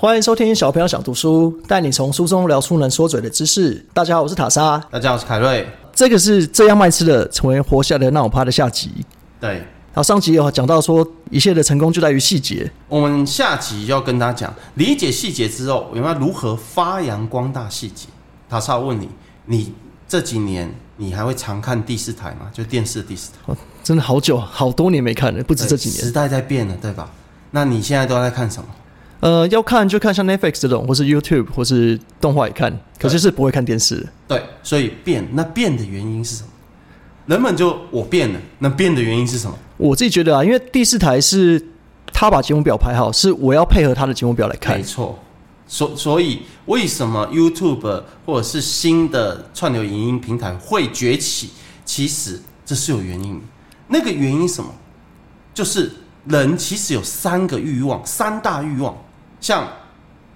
欢迎收听小朋友想读书，带你从书中聊出能说嘴的知识。大家好，我是塔莎。大家好，我是凯瑞。这个是这样卖吃的，成为活下来的那种趴的下集。对，然后上集有讲到说，一切的成功就在于细节。我们下集要跟大家讲，理解细节之后，我们要如何发扬光大细节。塔莎问你，你这几年你还会常看第四台吗？就电视第四台。哦，真的好久，好多年没看了，不止这几年。时代在变了，对吧？那你现在都在看什么？呃，要看就看像 Netflix 这种，或是 YouTube，或是动画也看，可是是不会看电视。对，所以变，那变的原因是什么？人们就我变了，那变的原因是什么？我自己觉得啊，因为第四台是他把节目表排好，是我要配合他的节目表来看。没错，所所以为什么 YouTube 或者是新的串流影音平台会崛起？其实这是有原因。那个原因什么？就是人其实有三个欲望，三大欲望。像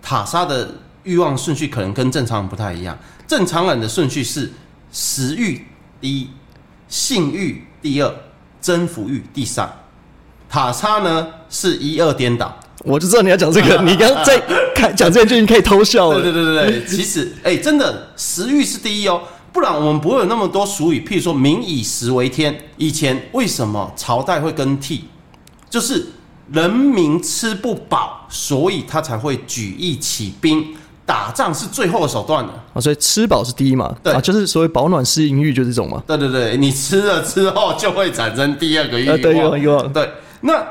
塔莎的欲望顺序可能跟正常人不太一样。正常人的顺序是食欲第一，性欲第二，征服欲第三。塔莎呢是一二颠倒。我就知道你要讲这个，你刚刚在看讲这件就已经可以偷笑了。对对对对对，其实哎，真的食欲是第一哦，不然我们不会有那么多俗语。譬如说“民以食为天”，以前为什么朝代会更替？就是人民吃不饱，所以他才会举义起兵，打仗是最后的手段了。啊，所以吃饱是第一嘛？对啊，就是所谓饱暖思淫欲，就这种嘛。对对对，你吃了之后就会产生第二个欲呃，对，欲望望。欲望。对，那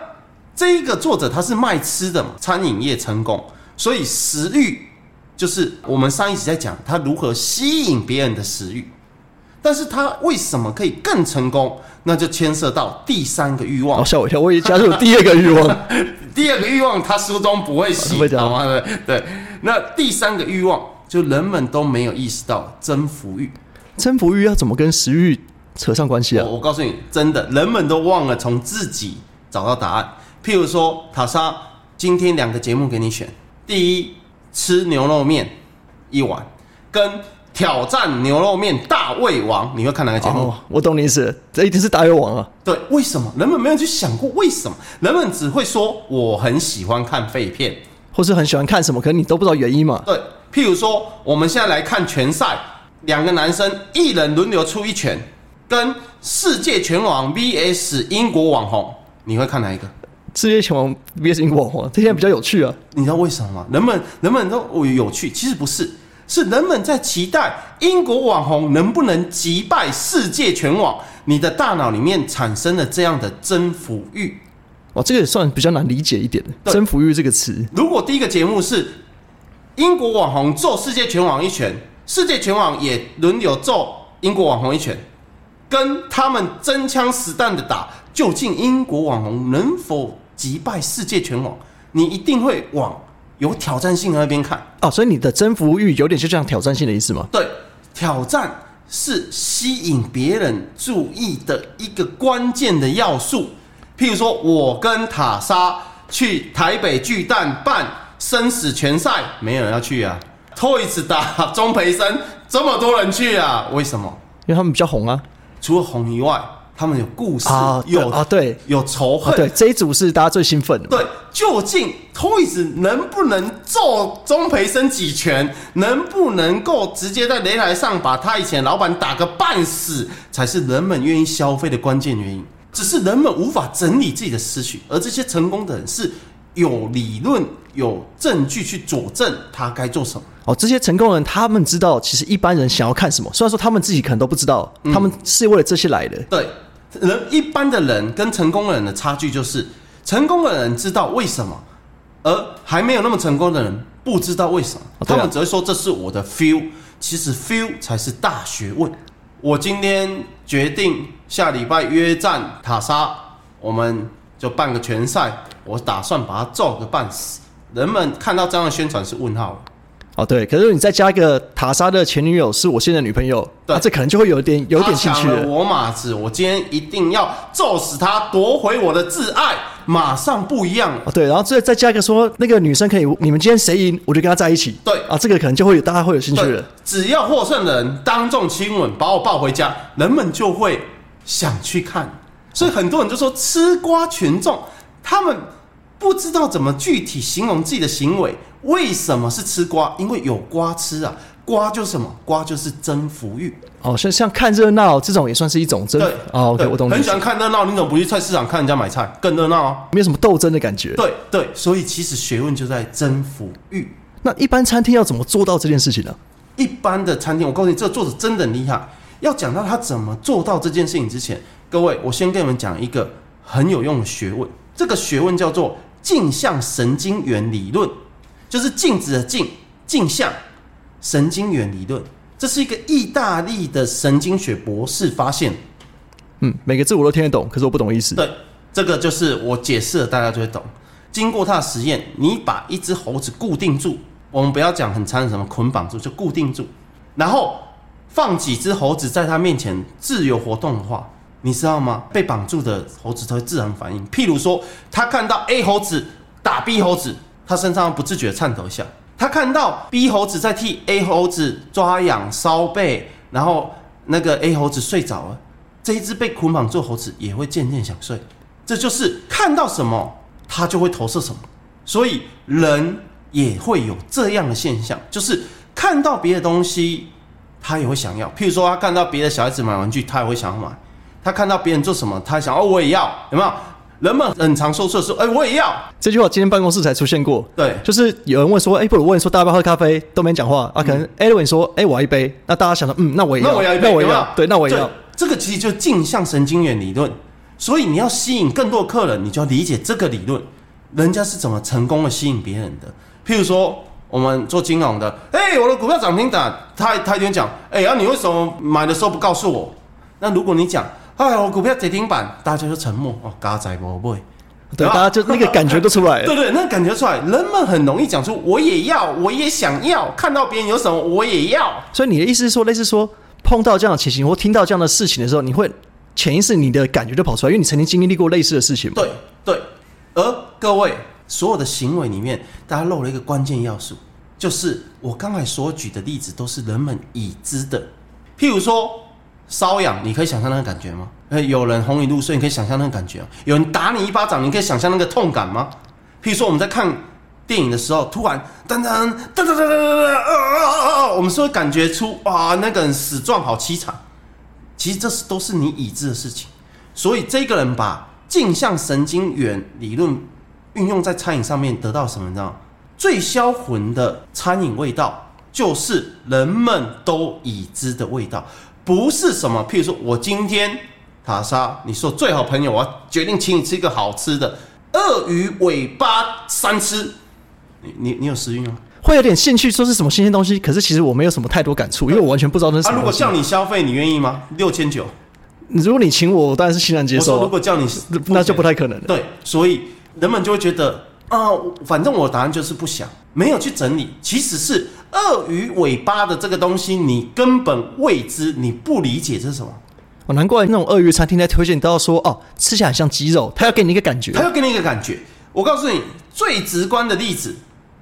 这一个作者他是卖吃的嘛，餐饮业成功，所以食欲就是我们上一集在讲他如何吸引别人的食欲，但是他为什么可以更成功？那就牵涉到第三个欲望哦，。吓我一跳，我已经加入第二个欲望。第二个欲望他书中不会写好吗？对 对。那第三个欲望就人们都没有意识到征服欲。征服欲要怎么跟食欲扯上关系啊我？我告诉你，真的，人们都忘了从自己找到答案。譬如说，塔莎，今天两个节目给你选：第一，吃牛肉面一碗，跟挑战牛肉面大胃王，你会看哪个节目？哦，我懂你意思，这一定是大胃王啊。对，为什么人们没有去想过为什么？人们只会说我很喜欢看废片。或是很喜欢看什么，可能你都不知道原因嘛。对，譬如说，我们现在来看拳赛，两个男生一人轮流出一拳，跟世界拳王 VS 英国网红，你会看哪一个？世界拳王 VS 英国网红，这些比较有趣啊。你知道为什么吗？人们人们都哦有趣，其实不是，是人们在期待英国网红能不能击败世界拳王。你的大脑里面产生了这样的征服欲。哦，这个也算比较难理解一点的。征服欲这个词，如果第一个节目是英国网红揍世界拳王一拳，世界拳王也轮流揍英国网红一拳，跟他们真枪实弹的打，究竟英国网红能否击败世界拳王？你一定会往有挑战性的那边看。哦，所以你的征服欲有点就像挑战性的意思吗？对，挑战是吸引别人注意的一个关键的要素。譬如说，我跟塔莎去台北巨蛋办生死拳赛，没有人要去啊。Toys 打钟培生，这么多人去啊？为什么？因为他们比较红啊。除了红以外，他们有故事，啊，有啊，对有仇恨，啊，对，这一组是大家最兴奋的。对，究竟 Toys 能不能揍钟培生几拳，能不能够直接在擂台上把他以前的老板打个半死，才是人们愿意消费的关键原因。只是人们无法整理自己的思绪，而这些成功的人是有理论、有证据去佐证他该做什么。哦，这些成功人他们知道，其实一般人想要看什么，虽然说他们自己可能都不知道，嗯他们是为了这些来的。对，人一般的人跟成功的人的差距就是，成功的人知道为什么，而还没有那么成功的人不知道为什么，哦啊他们只会说这是我的 feel，其实 feel 才是大学问。我今天决定下礼拜约战塔莎，我们就办个拳赛，我打算把他揍个半死。人们看到这样的宣传是问号。哦，对，可是你再加一个塔莎的前女友是我现在女朋友，对啊，这可能就会有点有点兴趣了。了我马子，我今天一定要揍死他，夺回我的挚爱，马上不一样了。哦，对，然后再再加一个说那个女生可以，你们今天谁赢，我就跟她在一起。对啊，这个可能就会有大家会有兴趣了。，只要获胜的人当众亲吻，把我抱回家，人们就会想去看。所以很多人就说吃瓜群众，他们不知道怎么具体形容自己的行为。为什么是吃瓜？因为有瓜吃啊。瓜就是什么？瓜就是征服欲。哦，像像看热闹这种也算是一种真对，哦对我懂很喜欢看热闹，你怎么不去菜市场看人家买菜？更热闹啊！没有什么斗争的感觉。对对，所以其实学问就在征服欲。那一般餐厅要怎么做到这件事情呢？一般的餐厅，我告诉你，这个作者真的很厉害。要讲到他怎么做到这件事情之前，各位，我先跟你们讲一个很有用的学问。这个学问叫做镜像神经元理论，就是镜子的镜，镜像神经元理论。这是一个意大利的神经学博士发现的。嗯，每个字我都听得懂，可是我不懂意思。对，这个就是我解释了，大家就会懂。经过他的实验，你把一只猴子固定住，我们不要讲很残忍什么捆绑住，就固定住，然后放几只猴子在他面前自由活动的话，你知道吗？被绑住的猴子它会自然反应。譬如说，他看到 A 猴子打 B 猴子，他身上不自觉颤抖一下；他看到 B 猴子在替 A 猴子抓痒搔背，然后那个 A 猴子睡着了。这一只被捆绑住猴子也会渐渐想睡，这就是看到什么，他就会投射什么。所以人也会有这样的现象，就是看到别的东西，他也会想要。譬如说，他看到别的小孩子买玩具，他也会想要买；他看到别人做什么，他想哦，我也要，有没有？人们很常说错的是，哎，我也要。这句话今天办公室才出现过。对，就是有人问说，哎、不如问说大家要喝咖啡，都没讲话啊。可能 Edwin 说，哎、我要一杯，那大家想到，嗯，那我也要，那我要一杯，那我也有有，要对，那我也要对。这个其实就是镜像神经元理论。所以你要吸引更多客人，你就要理解这个理论，人家是怎么成功的吸引别人的。譬如说，我们做金融的，哎、我的股票涨停板，他他一定讲，哎、啊，你为什么买的时候不告诉我？那如果你讲，哎，我股票跌停板，大家就沉默，哦，嘎仔不会。对，大家就那个感觉都出来了。对对，那个感觉出来，人们很容易讲出我也要，我也想要，看到别人有什么我也要。所以你的意思是说，类似说碰到这样的情形或听到这样的事情的时候，你会潜意识你的感觉就跑出来，因为你曾经经历过类似的事情嘛。对对，而各位所有的行为里面，大家漏了一个关键要素，就是我刚才所举的例子都是人们已知的。譬如说瘙痒，你可以想象那个感觉吗？呃，有人哄你入睡，你可以想象那个感觉？有人打你一巴掌，你可以想象那个痛感吗？譬如说我们在看电影的时候，突然噔噔噔噔噔噔噔噔，啊啊啊！我们是会感觉出哇，那个人死状好凄惨。其实这是都是你已知的事情，所以这个人把镜像神经元理论运用在餐饮上面，得到什么？你知道？最销魂的餐饮味道，就是人们都已知的味道，不是什么。譬如说，我今天卡莎，你说最好朋友，我要决定请你吃一个好吃的鳄鱼尾巴三吃，你你你有食欲吗？会有点兴趣，说是什么新鲜东西，可是其实我没有什么太多感触，因为我完全不知道那。如果叫你消费，你愿意吗？六千九。如果你请我，我当然是欣然接我说受啊。如果叫你，那就不太可能了。对，所以人们就会觉得啊、反正我答案就是不想，没有去整理。其实是鳄鱼尾巴的这个东西，你根本未知，你不理解这是什么，哦，难怪那种鳄鱼餐厅在推荐都要说哦，吃起来很像鸡肉，他要给你一个感觉他。要给你一个感觉。我告诉你，最直观的例子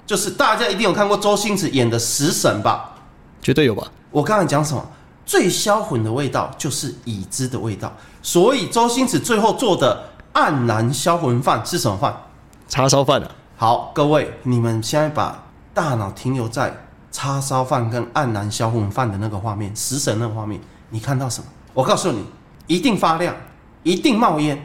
就是大家一定有看过周星驰演的《食神》吧？绝对有吧？我刚才讲什么？最销魂的味道就是已知的味道，所以周星驰最后做的黯然销魂饭是什么饭？叉烧饭啊，好，各位，你们现在把大脑停留在叉烧饭跟黯然销魂饭的那个画面，食神那个画面，你看到什么？我告诉你，一定发亮，一定冒烟，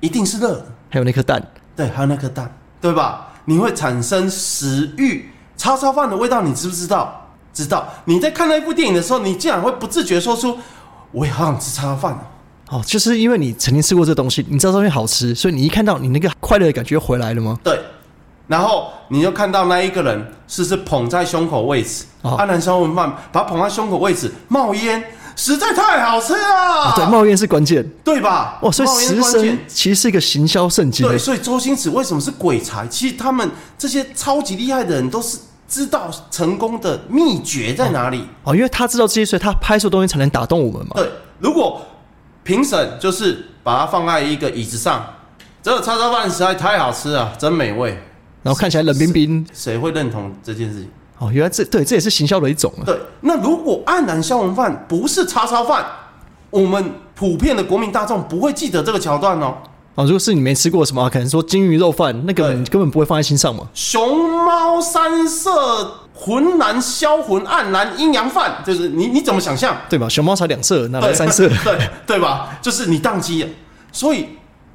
一定是热的，还有那颗蛋，对，还有那颗蛋，对吧？你会产生食欲。叉烧饭的味道，你知不知道？知道。你在看那一部电影的时候，你竟然会不自觉说出：“我也好想吃叉烧饭哦。哦，就是因为你曾经吃过这东西，你知道这东西好吃，所以你一看到你那个快乐的感觉回来了吗？”对，然后你就看到那一个人是是捧在胸口位置，哦安南烧文饭把它捧在胸口位置，冒烟，实在太好吃了，啊对，冒烟是关键。对吧？哇，所以冒烟食关键神其实是一个行销圣经。对，所以周星驰为什么是鬼才？其实他们这些超级厉害的人都是知道成功的秘诀在哪里。哦，因为他知道这些，所以他拍出的东西才能打动我们嘛。对，如果评审就是把它放在一个椅子上，这个叉烧饭实在太好吃了，真美味，然后看起来冷冰冰。谁会认同这件事情？哦，原来这对这也是行销的一种啊。对，那如果黯然销魂饭不是叉烧饭，我们普遍的国民大众不会记得这个桥段哦。哦，如果是你没吃过什么，可能说金鱼肉饭，那个你根本不会放在心上嘛。熊猫三色浑蓝销魂黯然阴阳饭，就是你你怎么想象？对吧？熊猫才两色，哪来三色？对对吧？就是你宕机了。所以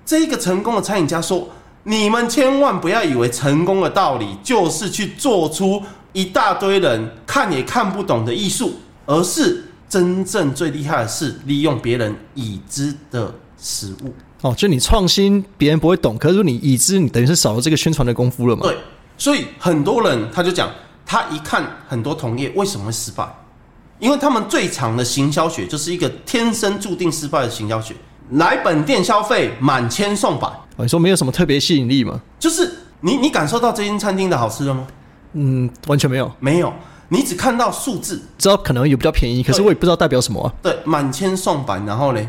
这一个成功的餐饮家说：“你们千万不要以为成功的道理就是去做出一大堆人看也看不懂的艺术，而是真正最厉害的是利用别人已知的食物。哦，就你创新，别人不会懂，可是你已知，你等于是少了这个宣传的功夫了嘛。对，所以很多人他就讲，他一看很多同业为什么会失败，因为他们最长的行销学就是一个天生注定失败的行销学。来本店消费满千送百，哦，你说没有什么特别吸引力吗？就是你你感受到这间餐厅的好吃了吗？嗯，完全没有。没有，你只看到数字，知道可能有比较便宜，可是我也不知道代表什么啊。对，满千送百，然后嘞，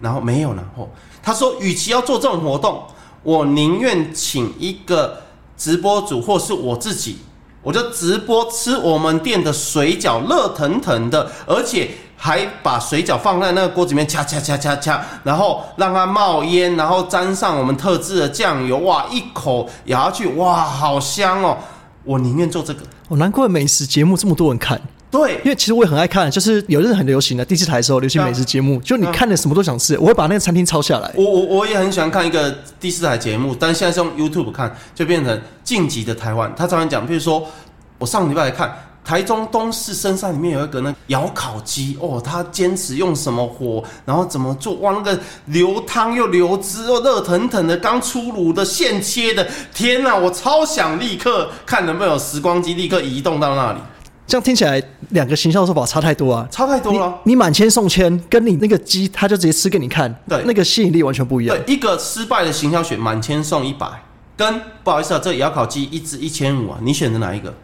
然后没有然后，他说，与其要做这种活动，我宁愿请一个直播主或是我自己，我就直播吃我们店的水饺，热腾腾的，而且还把水饺放在那个锅子里面，掐掐掐掐掐，然后让它冒烟，然后沾上我们特制的酱油，哇，一口咬下去，哇，好香哦！我宁愿做这个。哦，难怪美食节目这么多人看，对因，为其实我也很爱看，就是有阵子很流行的第四台的时候流行美食节目，就你看的什么都想吃，我会把那个餐厅抄下来。我我我也很喜欢看一个第四台节目，但现在是用 YouTube 看，就变成晋级的台湾。他常常讲，比如说我上礼拜来看台中东市深山里面有一个那窑烤鸡哦，他坚持用什么火，然后怎么做，哇，那个流汤又流汁哦热腾腾的，刚出炉的现切的，天哪，我超想立刻看能不能有时光机立刻移动到那里，这样听起来两个行销手法差太多啊。差太多了。你满千送千，跟你那个鸡，他就直接吃给你看，对那个吸引力完全不一样对。，一个失败的行销选满千送一百，跟不好意思啊，这窑烤鸡一只一千五啊，你选择哪一个？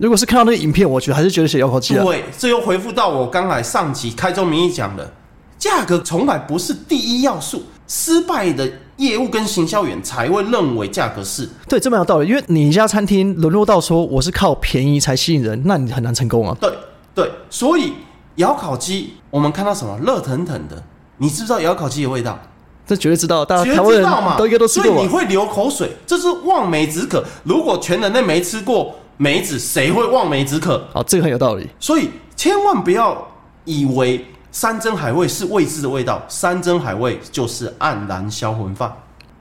如果是看到那个影片，我觉得还是觉得写窑烤鸡啊。对，这又回复到我刚才上集开宗明义讲的，价格从来不是第一要素，失败的业务跟行销员才会认为价格是。对，这蛮有道理。因为你一家餐厅沦落到说我是靠便宜才吸引人，那你很难成功啊。对对，所以窑烤鸡我们看到什么热腾腾的，你知不知道窑烤鸡的味道？这绝对知道，大家绝台湾人对知道嘛，都应该都吃过。所以你会流口水，这是望梅止渴。如果全人类没吃过梅子，谁会望梅止渴？好，这个很有道理。所以千万不要以为山珍海味是未知的味道，山珍海味就是黯然销魂饭。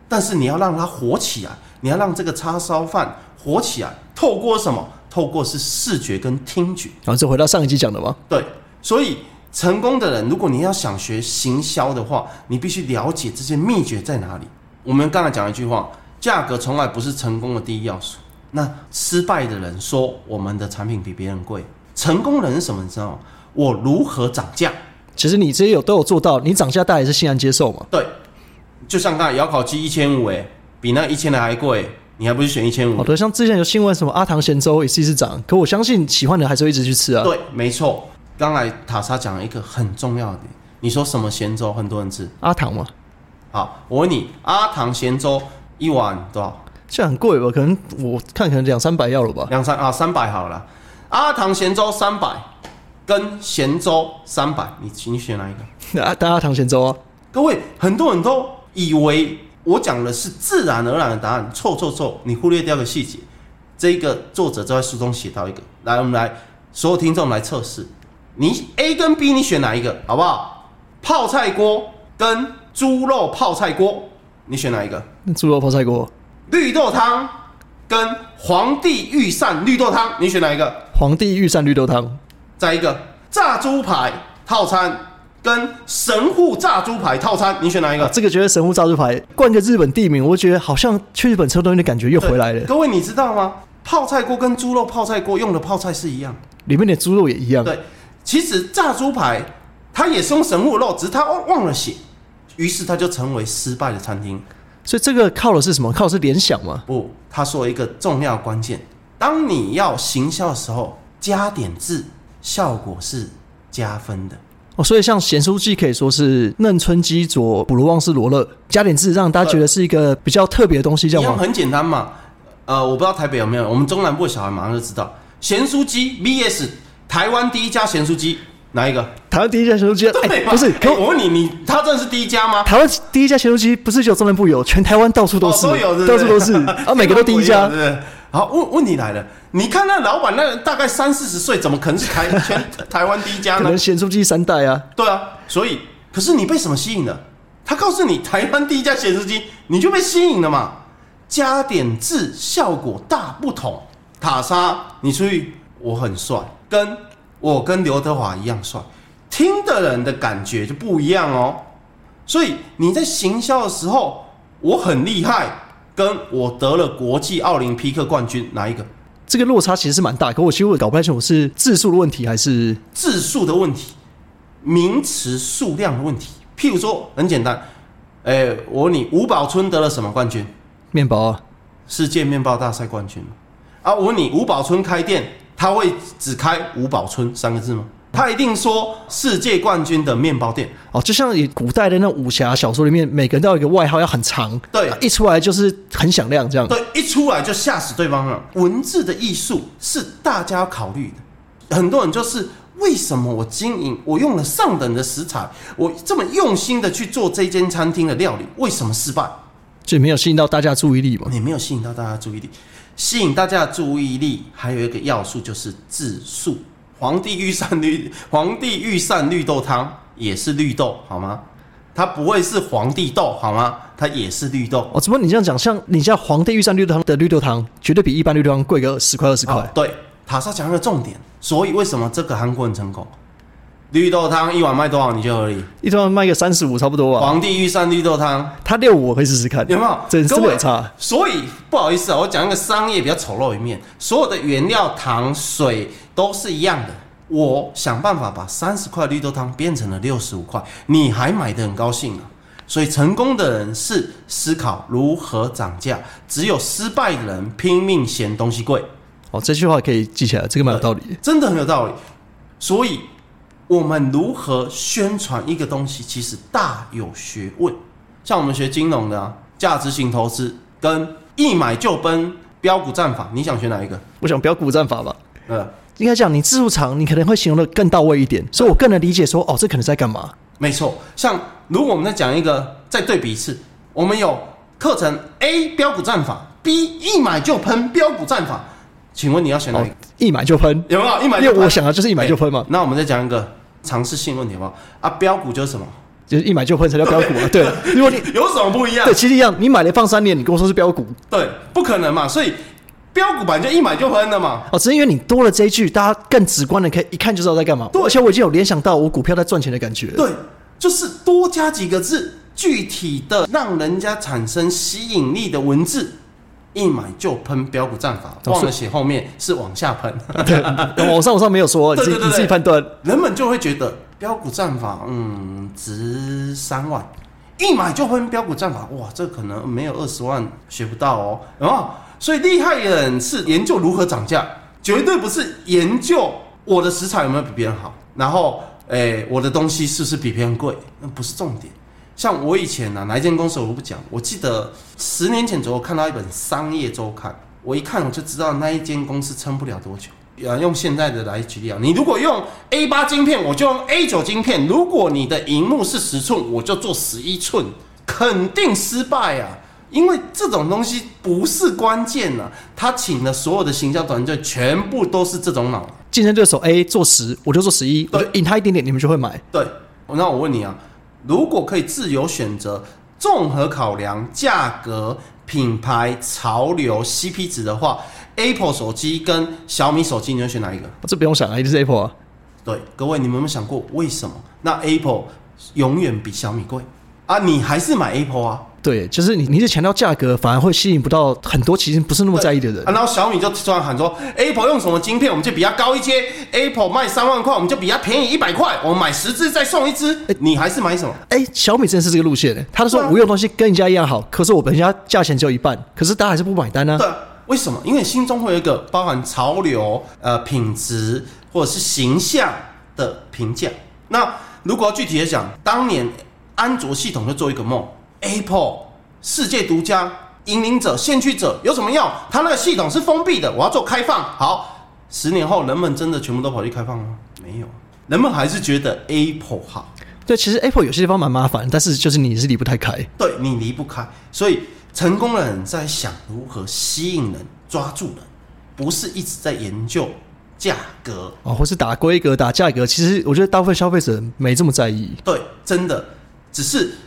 但是你要让它火起来，你要让这个叉烧饭火起来，透过什么？透过是视觉跟听觉。然后这回到上一集讲的吗，对，所以成功的人，如果你要想学行销的话，你必须了解这些秘诀在哪里。我们刚才讲一句话，价格从来不是成功的第一要素。那失败的人说我们的产品比别人贵，成功人是什么？你知道吗？我如何涨价？其实你这些有都有做到，你涨价大家也是欣然接受嘛。对，就像刚才窑烤鸡一千五，哎，比那一千的还贵，你还不是选一千五？好的，像之前有新闻什么阿唐咸粥也是一直涨，可我相信喜欢的还是会一直去吃啊。对，没错。刚才塔莎讲了一个很重要的点，你说什么咸粥很多人吃？阿唐嘛，好，我问你，阿唐咸粥一碗多少？这很贵吧？可能我看可能两三百要了吧。两三啊，三百好了。阿唐咸粥三百，跟咸粥三百，你你选哪一个？啊，大阿唐咸粥啊，各位，很多人都以为我讲的是自然而然的答案，错错错，你忽略掉个细节。这个作者就在书中写到一个，来，我们来所有听众来测试，你 A 跟 B 你选哪一个，好不好？泡菜锅跟猪肉泡菜锅，你选哪一个？那猪肉泡菜锅、绿豆汤跟皇帝御膳绿豆汤，你选哪一个？皇帝御膳绿豆汤，再一个炸猪排套餐跟神户炸猪排套餐，你选哪一个？啊，这个觉得神户炸猪排冠个日本地名，我觉得好像去日本吃东西的感觉又回来了。各位，你知道吗？泡菜锅跟猪肉泡菜锅用的泡菜是一样。里面的猪肉也一样。对，其实炸猪排它也是用神户肉，只是它忘了写，于是它就成为失败的餐厅。所以这个靠的是什么？靠的是联想吗。不，他说一个重要关键：当你要行销的时候，加点字，效果是加分的。哦，所以像咸酥鸡可以说是嫩春鸡佐普罗旺斯罗勒，加点字让大家觉得是一个比较特别的东西，这样吗？很简单嘛。呃，我不知道台北有没有，我们中南部的小孩马上就知道，咸酥鸡 VS 台湾第一家咸酥鸡哪一个？台湾第一家咸酥鸡啊，哎、不是，哎可我问你，你他真的是第一家吗？台湾第一家咸酥鸡不是只有中南部有，全台湾到处都是，到处都是，啊，每个都第一家对？好，问问题来了，你看那老板，那大概三四十岁，怎么可能是台全台湾第一家呢可能？咸酥鸡三代啊，对啊，所以可是你被什么吸引了？他告诉你台湾第一家咸酥鸡，你就被吸引了嘛？加点字效果大不同。塔莎，你出去我很帅，跟我跟刘德华一样帅，听的人的感觉就不一样哦。所以你在行销的时候，我很厉害，跟我得了国际奥林匹克冠军，哪一个？这个落差其实是蛮大。可我其实我搞不太清楚是字数的问题还是字数的问题，名词数量的问题。譬如说，很简单，哎、我问你，吴宝春得了什么冠军？面包啊。世界面包大赛冠军啊！我问你，吴宝春开店，他会只开五宝村三个字吗？他一定说世界冠军的面包店。哦，就像以古代的那武侠小说里面，每个人都有一个外号要很长，对一出来就是很响亮这样。对，一出来就吓死对方了。文字的艺术是大家要考虑的。很多人就是为什么我经营，我用了上等的食材，我这么用心的去做这间餐厅的料理，为什么失败？就没有吸引到大家注意力嘛。你没有吸引到大家注意力。吸引大家的注意力还有一个要素就是自素。皇帝御膳绿，皇帝御膳绿豆汤也是绿豆，好吗？它不会是皇帝豆，好吗？它也是绿豆。哦，只不过你这样讲，像你像皇帝御膳绿豆汤的绿豆汤，绝对比一般绿豆汤贵个十块二十块。哦对，塔莎讲一个重点，所以为什么这个韩国很成功？绿豆汤一碗卖多少你就合理？一碗卖个三十五差不多啊。皇帝御膳绿豆汤他六五我可以试试看，有没有？真真各位的有差。所以不好意思啊，我讲一个商业比较丑陋一面，所有的原料糖水都是一样的。我想办法把三十块绿豆汤变成了六十五块，你还买的很高兴啊。所以成功的人是思考如何涨价，只有失败的人拼命嫌东西贵，哦，这句话可以记起来，这个蛮有道理。真的很有道理。所以我们如何宣传一个东西，其实大有学问。像我们学金融的、啊，价值型投资跟一买就奔标股战法，你想选哪一个？我想不要鼓战法吧，呃，应该讲你字数长，你可能会形容的更到位一点，所以我更能理解说，哦，这可能在干嘛。没错。像如果我们再讲一个，再对比一次，我们有课程 A 标股战法，B 一买就喷标股战法，请问你要选哪哦一个？，一买就喷，有没有一买就喷？因为我想的就是一买就喷嘛，那我们再讲一个尝试性问题好不好？啊，标股就是什么？就是一买就喷才叫标股啊。对，如果你有什么不一样？对，其实一样，你买了放三年，你跟我说是标股，对，不可能嘛，所以标股版就一买就喷的嘛。哦，只是因为你多了这一句，大家更直观的可以一看就知道在干嘛。对而且我已经有联想到我股票在赚钱的感觉。，对，就是多加几个字，具体的让人家产生吸引力的文字，一买就喷标股战法，哦忘了写后面是往下喷，对，网上网上没有说，你自己判断。人们就会觉得标股战法，嗯，值三万。一买就喷标股战法，哇，这可能没有二十万学不到哦，有没有？所以厉害的人是研究如何涨价，绝对不是研究我的食材有没有比别人好，然后，诶、我的东西是不是比别人贵，那不是重点。像我以前呢、啊，哪一间公司我都不讲，我记得十年前左右看到一本商业周刊，我一看我就知道那一间公司撑不了多久。啊，用现在的来举例啊，你如果用 A 八晶片，我就用 A 九晶片；如果你的荧幕是十寸，我就做十一寸，肯定失败啊！因为这种东西不是关键啊，他请的所有的行销团队全部都是这种脑。竞争对手 A 做十，我就做十一，我就赢他一点点，你们就会买。对，那我问你啊，如果可以自由选择，综合考量价格、品牌、潮流、CP 值的话，Apple 手机跟小米手机，你会选哪一个？这不用想啊，一定是 Apple 啊。对，各位，你们有没有想过为什么？那 Apple 永远比小米贵啊？你还是买 Apple 啊？对，就是你你是强调价格，反而会吸引不到很多其实不是那么在意的人啊，。然后小米就突然喊说，Apple 用什么晶片，我们就比它高一阶；Apple 卖三万块，我们就比它便宜一百块。我们买十只再送一只，你还是买什么？哎，小米真的是这个路线的，他都说对啊无用东西跟人家一样好，可是我人家价钱只有一半，可是大家还是不买单呢、对啊，为什么？因为心中会有一个包含潮流、呃品质或者是形象的评价。那如果要具体的讲，当年安卓系统就做一个梦，Apple 世界独家、引领者、先驱者有什么用？它那个系统是封闭的，我要做开放。好，十年后人们真的全部都跑去开放吗？没有。人们还是觉得 Apple 好，对，其实 Apple 有些地方蛮麻烦，但是就是你是离不太开。对你离不开。所以成功的人在想如何吸引人、抓住人，不是一直在研究价格。哦，或是打规格、打价格，其实我觉得大部分消费者没这么在意。对，真的，只是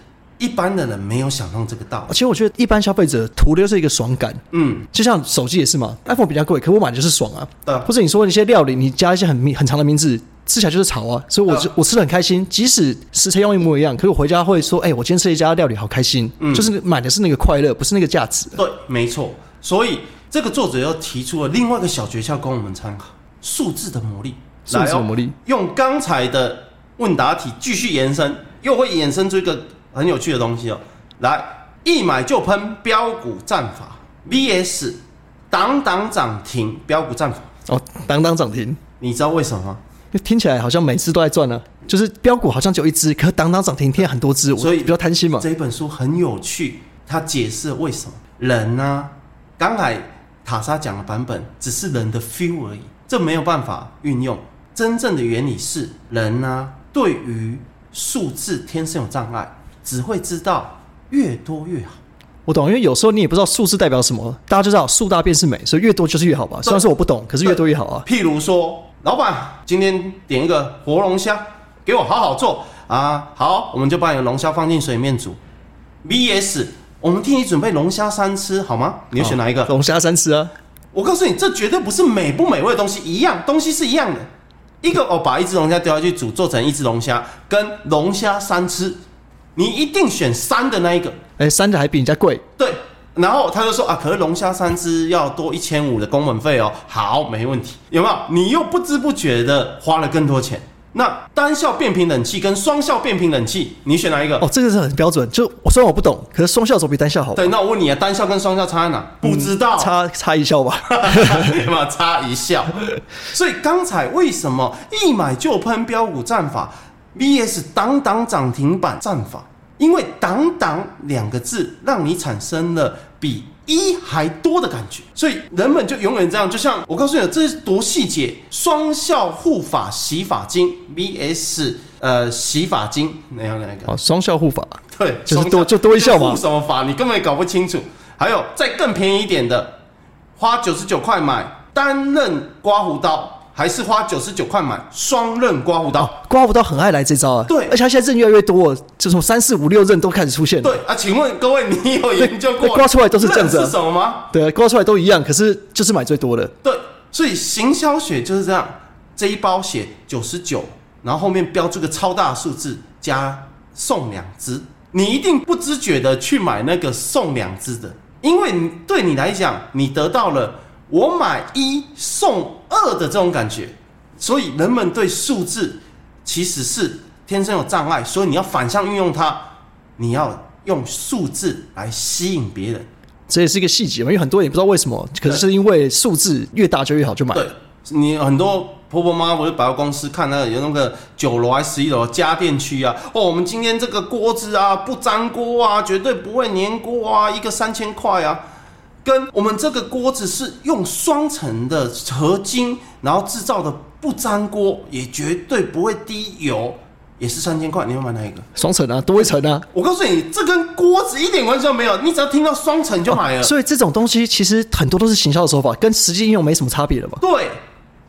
一般的人没有想通这个道理。其实我觉得一般消费者图的就是一个爽感，嗯，就像手机也是嘛，iPhone 比较贵，可我买的就是爽啊。对或者你说一些料理，你加一些很名很长的名字，吃起来就是潮啊，所以我就对我吃的很开心。即使食材用一模一样，可是我回家会说，哎、我今天吃了一家料理，好开心。嗯就是买的是那个快乐，不是那个价值。对，没错。所以这个作者又提出了另外一个小诀窍供我们参考：数字的魔力。数字魔力，用刚才的问答题继续延伸，又会衍生出一个很有趣的东西哦。来，一买就喷标股战法 VS 档档涨停标股战法，哦，挡挡涨停，你知道为什么吗？听起来好像每次都在赚呢、就是标股好像就一只，可是当当涨停，天很多只，所以比较贪心嘛。这一本书很有趣，它解释了为什么人呢、刚才塔莎讲的版本只是人的 feel 而已，这没有办法运用。真正的原理是人呢、对于数字天生有障碍，只会知道越多越好。我懂，因为有时候你也不知道数字代表什么，大家就知道数大便是美，所以越多就是越好吧。虽然说我不懂，可是越多越好啊。譬如说，老板今天点一个活龙虾，给我好好做啊！好，我们就把你的龙虾放进水里面煮。VS，我们替你准备龙虾三吃好吗？你要选哪一个？龙虾三吃啊，我告诉你，这绝对不是美不美味的东西，一样东西是一样的。一个哦，把一只龙虾丢下去煮，做成一只龙虾，跟龙虾三吃，你一定选三的那一个。哎，三的还比人家贵，对，然后他就说啊，可是龙虾三只要多一千五的工本费哦。好，没问题，有没有？你又不知不觉的花了更多钱。那单效变频冷气跟双效变频冷气，你选哪一个？哦，这个是很标准。就我虽然我不懂，可是双效总比单效好吧，对，那我问你啊，单效跟双效差在哪？不知道。差差一效吧。有没有差一笑？所以刚才为什么一买就喷标股战法 VS 档档涨停板战法？因为“挡挡”两个字让你产生了比一还多的感觉，所以人们就永远这样。就像我告诉你，这是多细节！双效护发洗发精 VS 呃洗发精哪样哪一个？哦，双效护法，对，就是多就多一效嘛护什么法？你根本也搞不清楚。还有再更便宜一点的，花九十九块买单刃刮胡刀，还是花九十九块买双刃刮胡刀？刮胡刀很爱来这招啊。对而且他现在刃越来越多，就从三四五六刃都开始出现。对啊，请问各位，你有研究过刮出来都是这样子啊是什么吗？对，刮出来都一样，可是就是买最多的。对，所以行销学就是这样，这一包写九十九，然后后面标注个超大的数字加送两只，你一定不知觉的去买那个送两只的，因为你对你来讲，你得到了我买一送二的这种感觉，所以人们对数字其实是天生有障碍，所以你要反向运用它，你要用数字来吸引别人。这也是一个细节嘛，因为很多人也不知道为什么，可是是因为数字越大就越好，就买。对你很多婆婆妈妈或者百货公司看那个有那个九楼还是十一楼家电区啊，哦，我们今天这个锅子啊不粘锅啊，绝对不会粘锅啊，一个三千块啊。跟我们这个锅子是用双层的合金，然后制造的不粘锅，也绝对不会滴油，也是三千块。你要买哪一个？双层啊，多一层啊。我告诉你，这跟锅子一点关系都没有，你只要听到双层就买了。所以这种东西其实很多都是行销的手法，跟实际应用没什么差别了吧。对，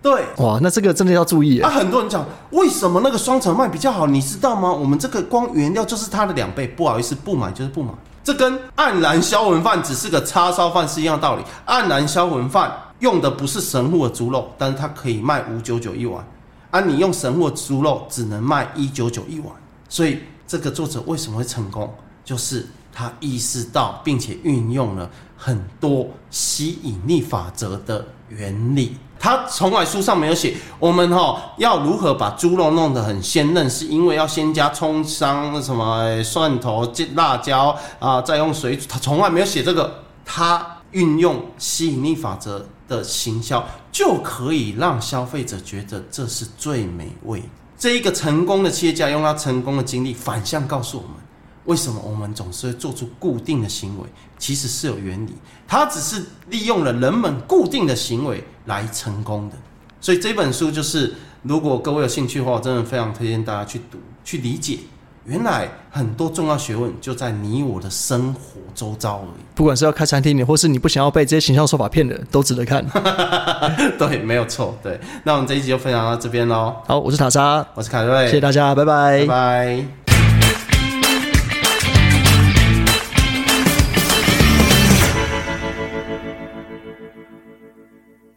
对。哇，那这个真的要注意耶啊，。很多人讲为什么那个双层卖比较好，你知道吗？我们这个光原料就是它的两倍，不好意思，不买就是不买。这跟黯然销魂饭只是个叉烧饭是一样道理。黯然销魂饭用的不是神户的猪肉，但是它可以卖五九九一碗，啊，你用神户的猪肉只能卖一九九一碗。所以这个作者为什么会成功，就是他意识到并且运用了很多吸引力法则的原理。他从来书上没有写，我们哈、要如何把猪肉弄得很鲜嫩，是因为要先加葱香、什么蒜头、辣椒啊，再用水煮。他从来没有写这个，他运用吸引力法则的行销，就可以让消费者觉得这是最美味。这一个成功的企业家用他成功的经历反向告诉我们，为什么我们总是会做出固定的行为，其实是有原理。它只是利用了人们固定的行为来成功的。所以这本书就是如果各位有兴趣的话，我真的非常推荐大家去读、去理解。原来很多重要学问就在你我的生活周遭而已。不管是要开餐厅的，或是你不想要被这些形象手法骗的，都值得看。对，没有错。对，那我们这一集就分享到这边喽。好，我是塔莎，我是凯瑞，谢谢大家，拜拜拜拜。